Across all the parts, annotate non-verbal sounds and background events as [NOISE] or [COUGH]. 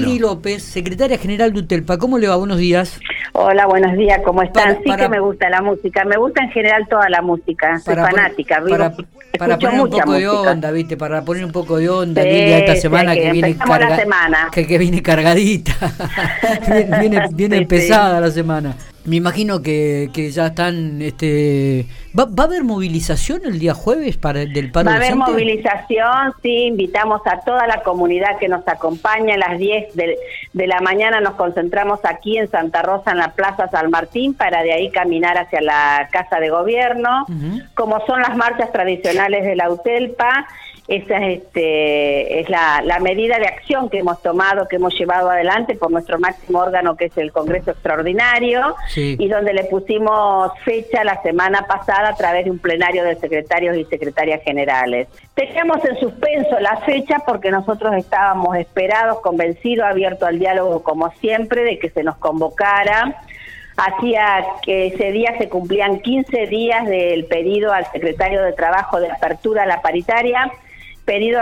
Lili López, secretaria general de UTELPA. ¿Cómo le va? Buenos días. Hola, buenos días, ¿cómo están? sí que me gusta la música, me gusta en general toda la música, soy fanática. para, para poner un poco de onda, ¿viste? Para poner un poco de onda, Lili, esta semana que, viene cargadita. Que, viene cargadita, viene, viene, [LAUGHS] pesada la semana. Me imagino que, que ya están, este, ¿va, ¿va, a haber movilización el día jueves para el del paro Va a haber movilización, sí, invitamos a toda la comunidad que nos acompaña, a las 10 de, de, la mañana nos concentramos aquí en Santa Rosa, en la Plaza San Martín, para de ahí caminar hacia la Casa de Gobierno, como son las marchas tradicionales de la UTELPA, esa es, este, es la, medida de acción que hemos tomado, que hemos llevado adelante por nuestro máximo órgano, que es el Congreso Extraordinario, y donde le pusimos fecha la semana pasada a través de un plenario de secretarios y secretarias generales. Teníamos en suspenso la fecha porque nosotros estábamos esperados, convencidos, abiertos al diálogo como siempre, de que se nos convocara. Hacía que ese día se cumplían 15 días del pedido al secretario de Trabajo de apertura a la paritaria pedido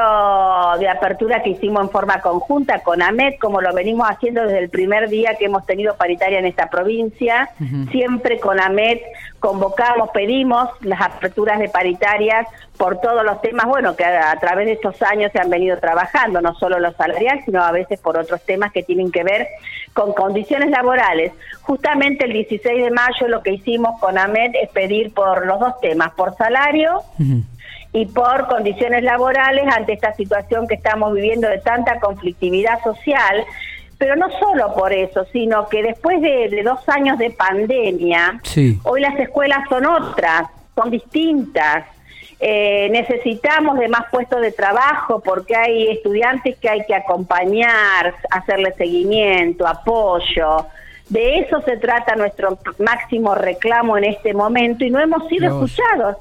de apertura que hicimos en forma conjunta con AMED, como lo venimos haciendo desde el primer día que hemos tenido paritaria en esta provincia. Siempre con AMED convocamos, pedimos las aperturas de paritarias por todos los temas, bueno, que a, través de estos años se han venido trabajando, no solo los salariales, sino a veces por otros temas que tienen que ver con condiciones laborales. Justamente el 16 de mayo lo que hicimos con AMED es pedir por los dos temas, por salario y por condiciones laborales ante esta situación que estamos viviendo de tanta conflictividad social, pero no solo por eso, sino que después de, dos años de pandemia, hoy las escuelas son otras, son distintas. Eh, necesitamos de más puestos de trabajo porque hay estudiantes que hay que acompañar, hacerle seguimiento, apoyo. De eso se trata nuestro máximo reclamo en este momento y no hemos sido escuchados.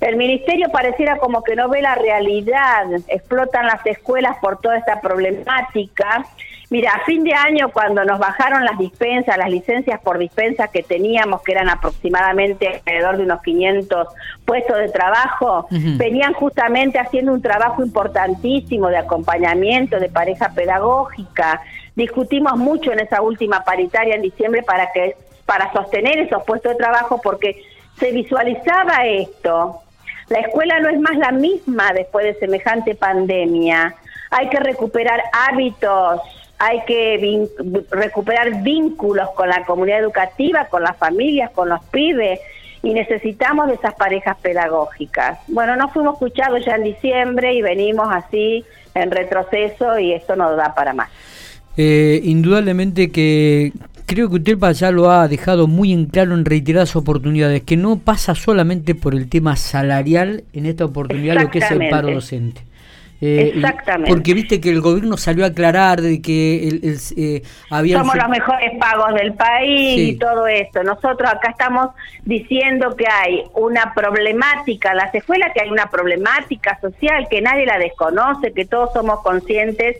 El ministerio pareciera como que no ve la realidad, explotan las escuelas por toda esta problemática. Mira, a fin de año cuando nos bajaron las dispensas, las licencias por dispensa que teníamos, que eran aproximadamente alrededor de unos 500 puestos de trabajo, venían justamente haciendo un trabajo importantísimo de acompañamiento, de pareja pedagógica. Discutimos mucho en esa última paritaria en diciembre para que para sostener esos puestos de trabajo porque se visualizaba esto la escuela no es más la misma después de semejante pandemia. Hay que recuperar hábitos, hay que recuperar vínculos con la comunidad educativa, con las familias, con los pibes y necesitamos de esas parejas pedagógicas. Bueno, no fuimos escuchados ya en diciembre y venimos así en retroceso y esto no da para más. Eh, indudablemente que creo que usted ya lo ha dejado muy en claro en reiteradas oportunidades, que no pasa solamente por el tema salarial en esta oportunidad lo que es el paro docente. Eh, Exactamente. Porque viste que el gobierno salió a aclarar de que el, eh, había... Somos los mejores pagos del país y todo esto. Nosotros acá estamos diciendo que hay una problemática, las escuelas que hay una problemática social que nadie la desconoce, que todos somos conscientes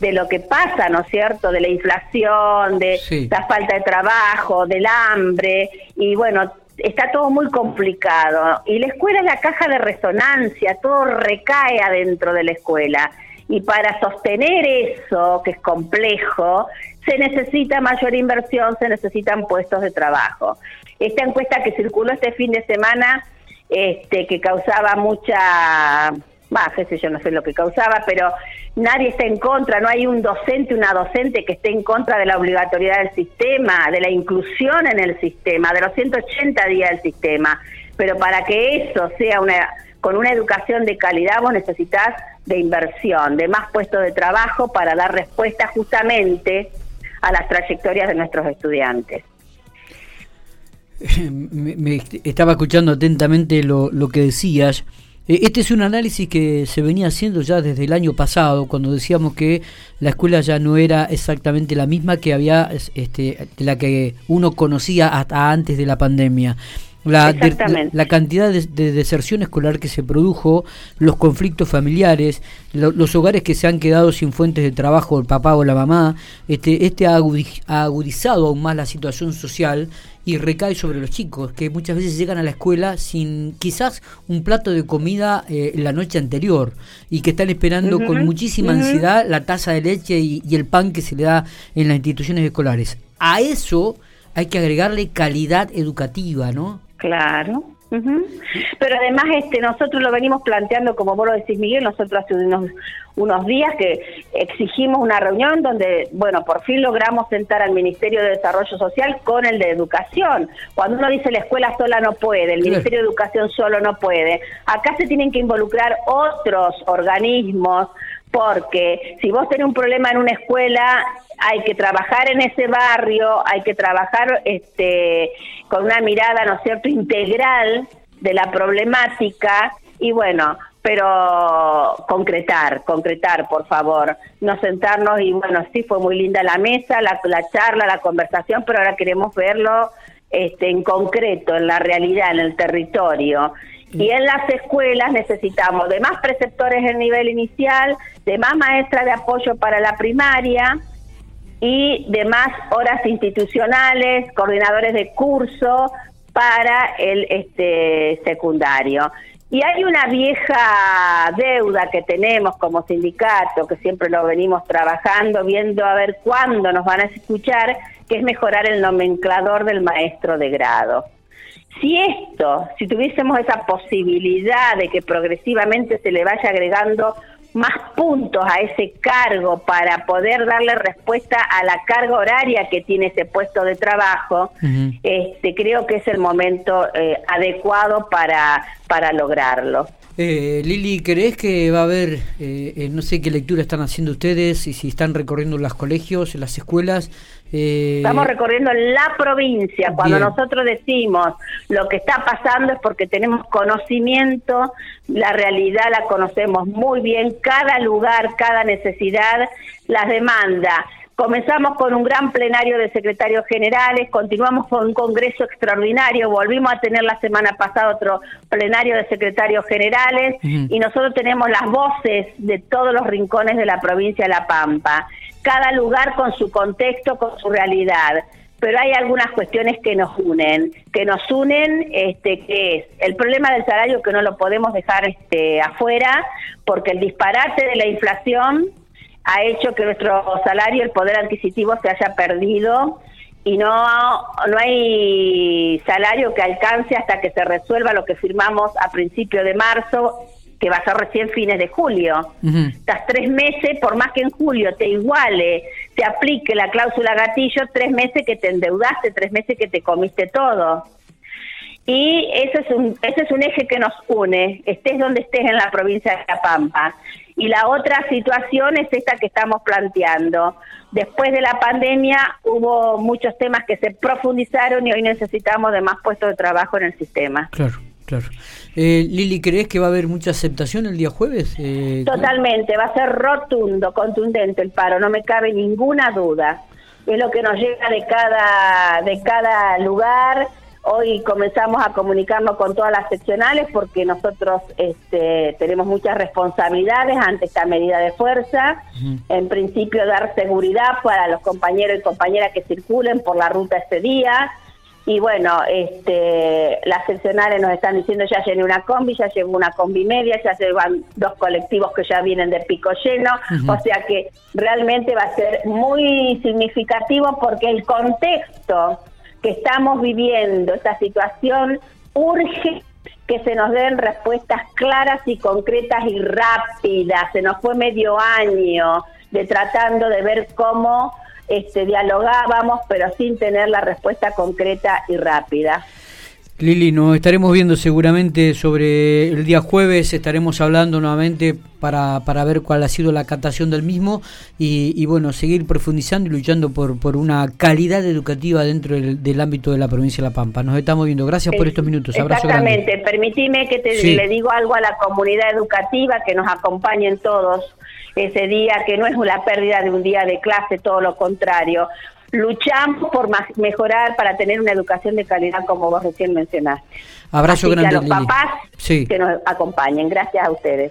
de lo que pasa, ¿no es cierto? De la inflación, de la falta de trabajo, del hambre, y bueno, está todo muy complicado. Y la escuela es la caja de resonancia, todo recae adentro de la escuela. Y para sostener eso, que es complejo, se necesita mayor inversión, se necesitan puestos de trabajo. Esta encuesta que circuló este fin de semana, este, que causaba mucha bah, qué sé yo, no sé lo que causaba, pero nadie está en contra, no hay un docente, una docente que esté en contra de la obligatoriedad del sistema, de la inclusión en el sistema, de los 180 días del sistema. Pero para que eso sea una con una educación de calidad vos necesitas de inversión, de más puestos de trabajo para dar respuesta justamente a las trayectorias de nuestros estudiantes. [LAUGHS] Me, estaba escuchando atentamente lo, lo que decías este es un análisis que se venía haciendo ya desde el año pasado, cuando decíamos que la escuela ya no era exactamente la misma que había, este, la que uno conocía hasta antes de la pandemia. La, la, cantidad de, deserción escolar que se produjo, los conflictos familiares, los hogares que se han quedado sin fuentes de trabajo, el papá o la mamá, este, este ha agudizado aún más la situación social y recae sobre los chicos, que muchas veces llegan a la escuela sin quizás un plato de comida eh, la noche anterior y que están esperando con muchísima ansiedad la taza de leche y, y el pan que se le da en las instituciones escolares. A eso hay que agregarle calidad educativa, ¿no? Claro, pero además este nosotros lo venimos planteando, como vos lo decís Miguel, nosotros hace unos, unos días que exigimos una reunión donde, bueno, por fin logramos sentar al Ministerio de Desarrollo Social con el de Educación. Cuando uno dice la escuela sola no puede, el Ministerio de Educación solo no puede, acá se tienen que involucrar otros organismos, porque si vos tenés un problema en una escuela, hay que trabajar en ese barrio, hay que trabajar este, con una mirada, ¿no es cierto?, integral de la problemática y bueno, pero concretar, concretar, por favor, no sentarnos y bueno, sí fue muy linda la mesa, la, la charla, la conversación, pero ahora queremos verlo este, en concreto, en la realidad, en el territorio. Y en las escuelas necesitamos de más preceptores en nivel inicial, de más maestras de apoyo para la primaria y de más horas institucionales, coordinadores de curso para el este secundario. Y hay una vieja deuda que tenemos como sindicato, que siempre lo venimos trabajando, viendo a ver cuándo nos van a escuchar, que es mejorar el nomenclador del maestro de grado. Si esto, si tuviésemos esa posibilidad de que progresivamente se le vaya agregando más puntos a ese cargo para poder darle respuesta a la carga horaria que tiene ese puesto de trabajo, este, creo que es el momento eh, adecuado para, para lograrlo. Eh, Lili, ¿crees que va a haber, eh, eh, no sé qué lectura están haciendo ustedes y si están recorriendo los colegios, las escuelas? Estamos recorriendo la provincia. Cuando nosotros decimos lo que está pasando es porque tenemos conocimiento, la realidad la conocemos muy bien, cada lugar, cada necesidad, las demanda Comenzamos con un gran plenario de secretarios generales, continuamos con un congreso extraordinario, volvimos a tener la semana pasada otro plenario de secretarios generales y nosotros tenemos las voces de todos los rincones de la provincia de La Pampa, cada lugar con su contexto, con su realidad pero hay algunas cuestiones que nos unen, que nos unen, este, que es el problema del salario que no lo podemos dejar este, afuera, porque el disparate de la inflación ha hecho que nuestro salario, el poder adquisitivo se haya perdido y no, no hay salario que alcance hasta que se resuelva lo que firmamos a principio de marzo, que va a ser recién fines de julio. Estás tres meses, por más que en julio te iguale, te aplique la cláusula gatillo, tres meses que te endeudaste, tres meses que te comiste todo. Y ese es un, ese es un eje que nos une, estés donde estés en la provincia de La Pampa. Y la otra situación es esta que estamos planteando. Después de la pandemia hubo muchos temas que se profundizaron y hoy necesitamos de más puestos de trabajo en el sistema. Claro. Claro. Eh, Lili, ¿crees que va a haber mucha aceptación el día jueves? Eh, Totalmente, va a ser rotundo, contundente el paro, no me cabe ninguna duda. Es lo que nos llega de cada, de cada lugar, Hoy comenzamos a comunicarnos con todas las seccionales porque nosotros este, tenemos muchas responsabilidades ante esta medida de fuerza. En principio, dar seguridad para los compañeros y compañeras que circulen por la ruta este día. Y bueno, este, las seccionales nos están diciendo ya llené una combi, ya llegó una combi media, ya llevan dos colectivos que ya vienen de pico lleno. O sea que realmente va a ser muy significativo porque el contexto que estamos viviendo, esta situación, urge que se nos den respuestas claras y concretas y rápidas. Se nos fue medio año de tratando de ver cómo este, dialogábamos, pero sin tener la respuesta concreta y rápida. Lili, nos estaremos viendo seguramente sobre el día jueves, estaremos hablando nuevamente para, para ver cuál ha sido la captación del mismo y, bueno, seguir profundizando y luchando por, por una calidad educativa dentro del, ámbito de la provincia de La Pampa. Nos estamos viendo. Gracias por estos minutos. Abrazo Exactamente. Permitime que te, le digo algo a la comunidad educativa, que nos acompañen todos ese día, que no es una pérdida de un día de clase, todo lo contrario luchamos por mejorar para tener una educación de calidad como vos recién mencionaste. Abrazo grande. a los papás que nos acompañen. Gracias a ustedes.